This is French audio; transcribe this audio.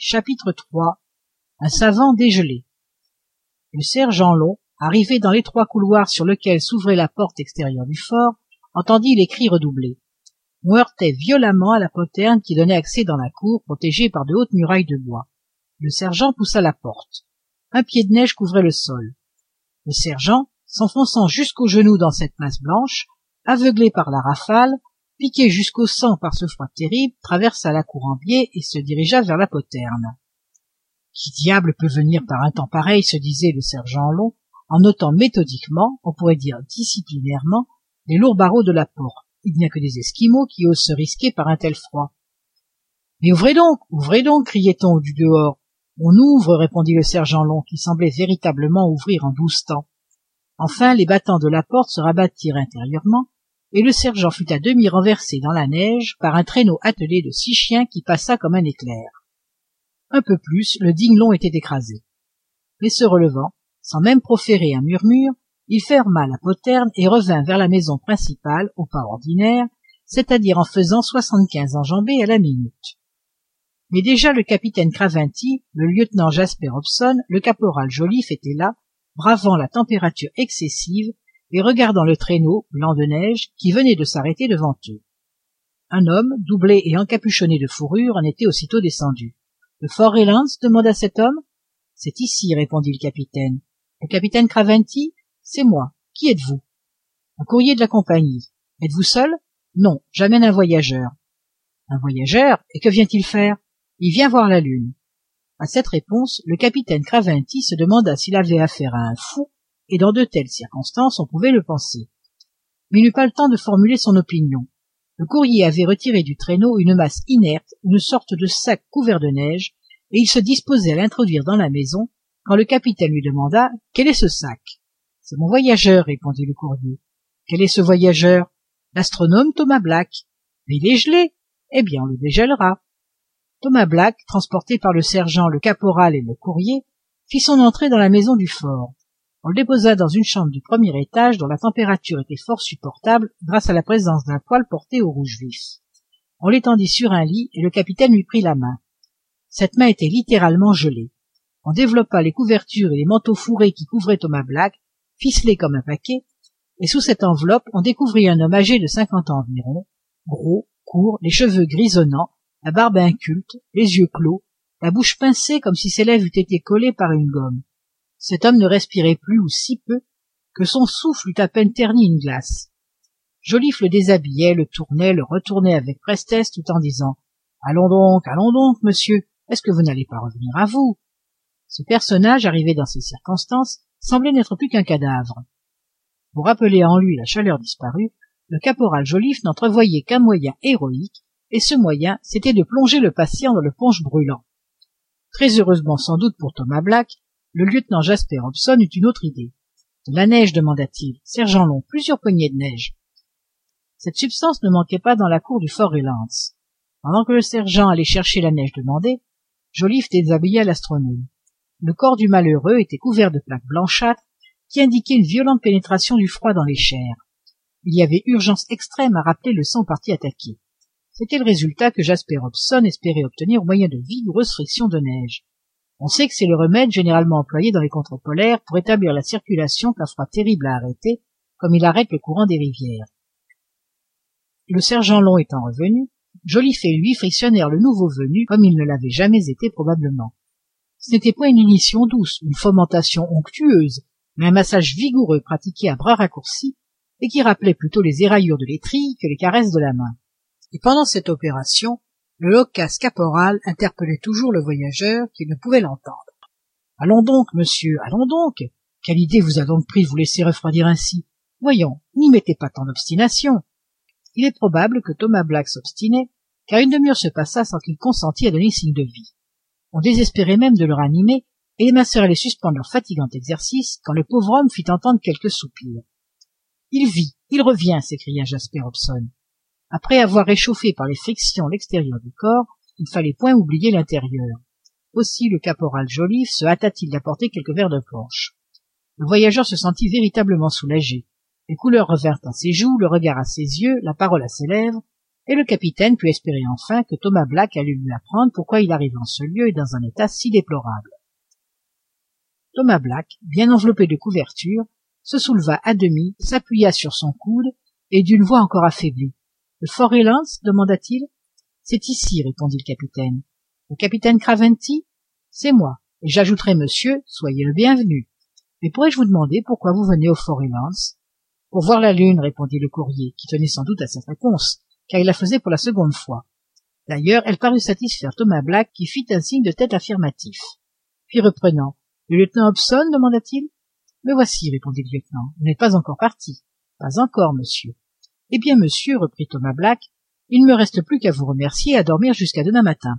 chapitre 3 Un savant dégelé. Le sergent Long, arrivé dans l'étroit couloir sur lequel s'ouvrait la porte extérieure du fort, entendit les cris redoubler. On heurtait violemment à la poterne qui donnait accès dans la cour protégée par de hautes murailles de bois. Le sergent poussa la porte. Un pied de neige couvrait le sol. Le sergent, s'enfonçant jusqu'aux genoux dans cette masse blanche, aveuglé par la rafale, piqué jusqu'au sang par ce froid terrible, traversa la cour en biais et se dirigea vers la poterne. Qui diable peut venir par un temps pareil se disait le sergent Long, en notant méthodiquement, on pourrait dire disciplinairement, les lourds barreaux de la porte. Il n'y a que des Esquimaux qui osent se risquer par un tel froid. Mais ouvrez donc, ouvrez donc, criait-on du dehors. On ouvre, répondit le sergent Long, qui semblait véritablement ouvrir en douze temps. Enfin, les battants de la porte se rabattirent intérieurement, et le sergent fut à demi renversé dans la neige par un traîneau attelé de six chiens qui passa comme un éclair. Un peu plus, le digne long était écrasé. Mais se relevant, sans même proférer un murmure, il ferma la poterne et revint vers la maison principale au pas ordinaire, c'est-à-dire en faisant soixante-quinze enjambées à la minute. Mais déjà le capitaine Craventy, le lieutenant Jasper Hobson, le caporal Joliffe étaient là, bravant la température excessive et regardant le traîneau, blanc de neige, qui venait de s'arrêter devant eux. Un homme, doublé et encapuchonné de fourrure, en était aussitôt descendu. Le Fort Reliance demanda cet homme. C'est ici, répondit le capitaine. Le capitaine Craventy C'est moi. Qui êtes-vous Un courrier de la compagnie. Êtes-vous seul Non, j'amène un voyageur. Un voyageur? Et que vient-il faire Il vient voir la lune. À cette réponse, le capitaine Craventy se demanda s'il avait affaire à un fou et dans de telles circonstances on pouvait le penser. Mais il n'eut pas le temps de formuler son opinion. Le courrier avait retiré du traîneau une masse inerte, une sorte de sac couvert de neige, et il se disposait à l'introduire dans la maison, quand le capitaine lui demanda Quel est ce sac C'est mon voyageur, répondit le courrier. Quel est ce voyageur L'astronome Thomas Black. Mais il est gelé. Eh bien, on le dégèlera. Thomas Black, transporté par le sergent, le caporal et le courrier, fit son entrée dans la maison du fort. On le déposa dans une chambre du premier étage dont la température était fort supportable grâce à la présence d'un poêle porté au rouge vif. On l'étendit sur un lit et le capitaine lui prit la main. Cette main était littéralement gelée. On développa les couvertures et les manteaux fourrés qui couvraient Thomas Black, ficelés comme un paquet, et sous cette enveloppe on découvrit un homme âgé de cinquante ans environ, gros, court, les cheveux grisonnants, la barbe inculte, les yeux clos, la bouche pincée comme si ses lèvres eussent été collées par une gomme cet homme ne respirait plus ou si peu que son souffle eût à peine terni une glace. Joliffe le déshabillait le tournait le retournait avec prestesse tout en disant allons donc allons donc monsieur est-ce que vous n'allez pas revenir à vous? Ce personnage arrivé dans ces circonstances semblait n'être plus qu'un cadavre. Pour rappeler en lui la chaleur disparue le caporal joliffe n'entrevoyait qu'un moyen héroïque et ce moyen c'était de plonger le patient dans le punch brûlant. Très heureusement sans doute pour thomas black le lieutenant jasper hobson eut une autre idée. De la neige demanda-t-il. Sergent long plusieurs poignées de neige. Cette substance ne manquait pas dans la cour du fort reliance pendant que le sergent allait chercher la neige demandée joliffe déshabilla l'astronome. Le corps du malheureux était couvert de plaques blanchâtres qui indiquaient une violente pénétration du froid dans les chairs. Il y avait urgence extrême à rappeler le sang parti attaqué c'était le résultat que jasper hobson espérait obtenir au moyen de vigoureuses frictions de neige on sait que c'est le remède généralement employé dans les contrées polaires pour établir la circulation qu'un froid terrible a arrêté, comme il arrête le courant des rivières. Le sergent Long étant revenu, Joliffe et lui frictionnèrent le nouveau venu comme il ne l'avait jamais été probablement. Ce n'était point une inition douce, une fomentation onctueuse, mais un massage vigoureux pratiqué à bras raccourcis et qui rappelait plutôt les éraillures de l'étrille que les caresses de la main. Et pendant cette opération, le loquace caporal interpellait toujours le voyageur qui ne pouvait l'entendre allons donc monsieur allons donc. Quelle idée vous a donc pris de vous laisser refroidir ainsi? Voyons n'y mettez pas tant d'obstination il est probable que thomas black s'obstinait car une demi-heure se passa sans qu'il consentît à donner signe de vie. On désespérait même de le ranimer et les masseurs allaient suspendre leur fatigant exercice quand le pauvre homme fit entendre quelques soupirs il vit il revient! s'écria jasper hobson après avoir réchauffé par les frictions l'extérieur du corps il ne fallait point oublier l'intérieur. Aussi le caporal joliffe se hâta-t-il d'apporter quelques verres de punch le voyageur se sentit véritablement soulagé. Les couleurs revinrent à ses joues le regard à ses yeux la parole à ses lèvres et le capitaine put espérer enfin que thomas black allait lui apprendre pourquoi il arrivait en ce lieu et dans un état si déplorable. Thomas black bien enveloppé de couverture se souleva à demi s'appuya sur son coude et d'une voix encore affaiblie le fort demanda-t-il. C'est ici répondit le capitaine. Le capitaine craventy c'est moi. Et j'ajouterai monsieur soyez le bienvenu. Mais pourrais-je vous demander pourquoi vous venez au fort reliance pour voir la lune répondit le courrier qui tenait sans doute à cette réponse car il la faisait pour la seconde fois. D'ailleurs elle parut satisfaire thomas black qui fit un signe de tête affirmatif. Puis reprenant le lieutenant hobson demanda-t-il. Me voici répondit le lieutenant vous n'êtes pas encore parti. Pas encore monsieur eh bien monsieur reprit thomas black il ne me reste plus qu'à vous remercier et à dormir jusqu'à demain matin